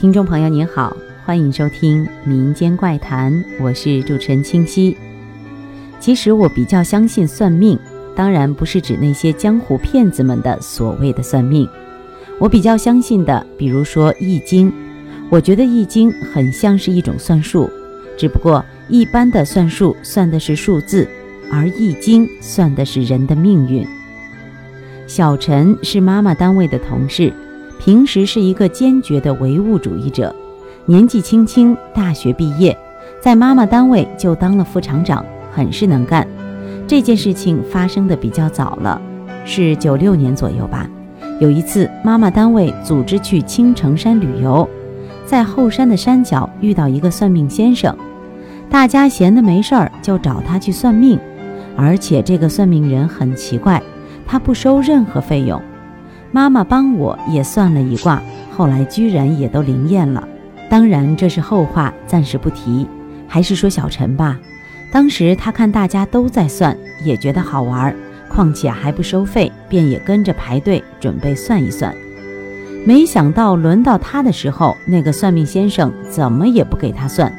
听众朋友您好，欢迎收听民间怪谈，我是主持人清溪。其实我比较相信算命，当然不是指那些江湖骗子们的所谓的算命。我比较相信的，比如说《易经》，我觉得《易经》很像是一种算术，只不过一般的算术算的是数字，而《易经》算的是人的命运。小陈是妈妈单位的同事。平时是一个坚决的唯物主义者，年纪轻轻大学毕业，在妈妈单位就当了副厂长，很是能干。这件事情发生的比较早了，是九六年左右吧。有一次，妈妈单位组织去青城山旅游，在后山的山脚遇到一个算命先生，大家闲的没事儿就找他去算命，而且这个算命人很奇怪，他不收任何费用。妈妈帮我也算了一卦，后来居然也都灵验了。当然这是后话，暂时不提。还是说小陈吧，当时他看大家都在算，也觉得好玩，况且还不收费，便也跟着排队准备算一算。没想到轮到他的时候，那个算命先生怎么也不给他算。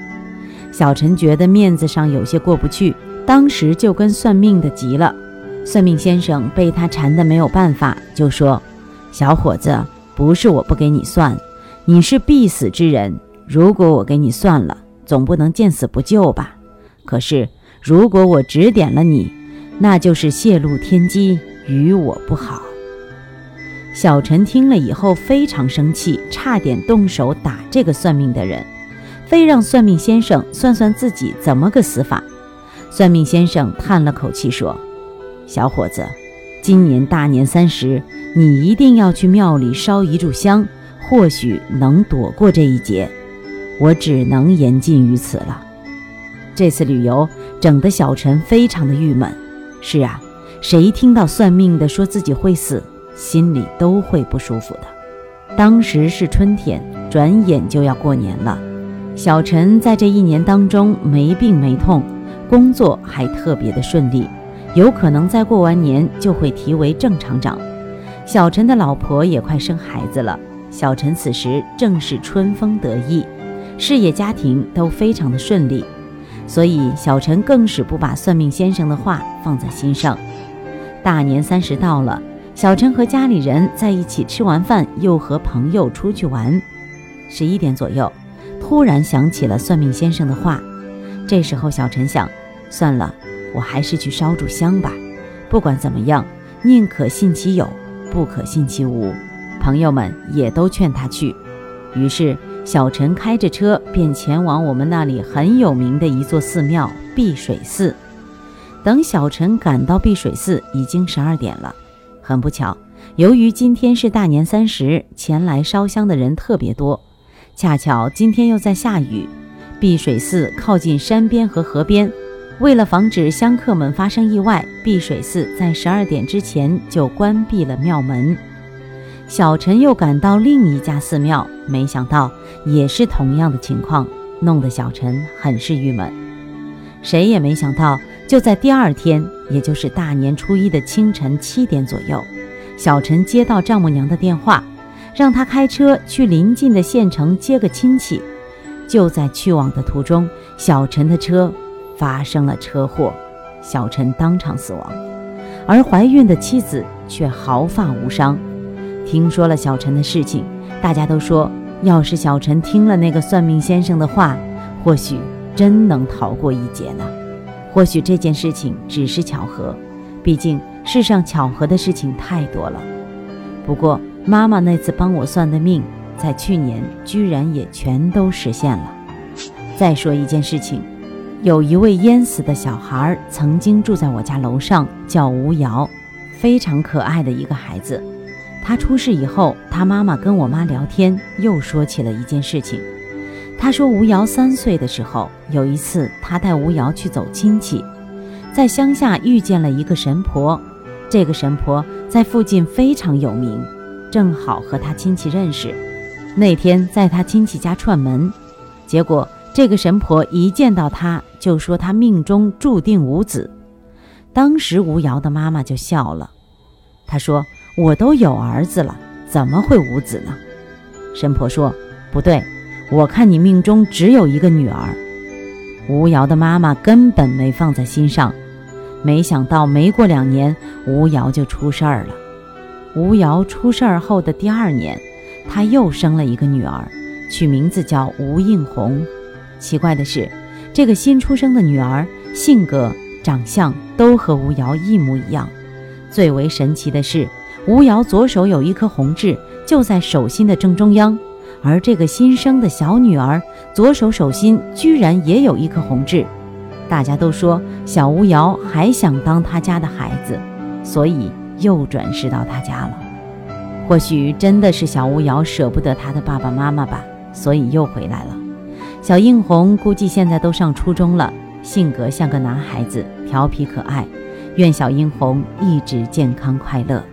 小陈觉得面子上有些过不去，当时就跟算命的急了。算命先生被他缠得没有办法，就说。小伙子，不是我不给你算，你是必死之人。如果我给你算了，总不能见死不救吧？可是如果我指点了你，那就是泄露天机，与我不好。小陈听了以后非常生气，差点动手打这个算命的人，非让算命先生算算自己怎么个死法。算命先生叹了口气说：“小伙子，今年大年三十。”你一定要去庙里烧一炷香，或许能躲过这一劫。我只能言尽于此了。这次旅游整得小陈非常的郁闷。是啊，谁听到算命的说自己会死，心里都会不舒服的。当时是春天，转眼就要过年了。小陈在这一年当中没病没痛，工作还特别的顺利，有可能在过完年就会提为正厂长。小陈的老婆也快生孩子了，小陈此时正是春风得意，事业家庭都非常的顺利，所以小陈更是不把算命先生的话放在心上。大年三十到了，小陈和家里人在一起吃完饭，又和朋友出去玩。十一点左右，突然想起了算命先生的话，这时候小陈想，算了，我还是去烧炷香吧，不管怎么样，宁可信其有。不可信其无，朋友们也都劝他去。于是小陈开着车便前往我们那里很有名的一座寺庙碧水寺。等小陈赶到碧水寺，已经十二点了。很不巧，由于今天是大年三十，前来烧香的人特别多，恰巧今天又在下雨。碧水寺靠近山边和河边。为了防止香客们发生意外，碧水寺在十二点之前就关闭了庙门。小陈又赶到另一家寺庙，没想到也是同样的情况，弄得小陈很是郁闷。谁也没想到，就在第二天，也就是大年初一的清晨七点左右，小陈接到丈母娘的电话，让他开车去邻近的县城接个亲戚。就在去往的途中，小陈的车。发生了车祸，小陈当场死亡，而怀孕的妻子却毫发无伤。听说了小陈的事情，大家都说，要是小陈听了那个算命先生的话，或许真能逃过一劫呢。或许这件事情只是巧合，毕竟世上巧合的事情太多了。不过妈妈那次帮我算的命，在去年居然也全都实现了。再说一件事情。有一位淹死的小孩，曾经住在我家楼上，叫吴瑶，非常可爱的一个孩子。他出事以后，他妈妈跟我妈聊天，又说起了一件事情。他说，吴瑶三岁的时候，有一次他带吴瑶去走亲戚，在乡下遇见了一个神婆，这个神婆在附近非常有名，正好和他亲戚认识。那天在他亲戚家串门，结果。这个神婆一见到他，就说他命中注定无子。当时吴瑶的妈妈就笑了，她说：“我都有儿子了，怎么会无子呢？”神婆说：“不对，我看你命中只有一个女儿。”吴瑶的妈妈根本没放在心上，没想到没过两年，吴瑶就出事儿了。吴瑶出事儿后的第二年，她又生了一个女儿，取名字叫吴映红。奇怪的是，这个新出生的女儿性格、长相都和吴瑶一模一样。最为神奇的是，吴瑶左手有一颗红痣，就在手心的正中央。而这个新生的小女儿左手手心居然也有一颗红痣，大家都说小吴瑶还想当他家的孩子，所以又转世到他家了。或许真的是小吴瑶舍不得他的爸爸妈妈吧，所以又回来了。小映红估计现在都上初中了，性格像个男孩子，调皮可爱。愿小映红一直健康快乐。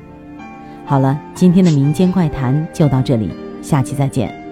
好了，今天的民间怪谈就到这里，下期再见。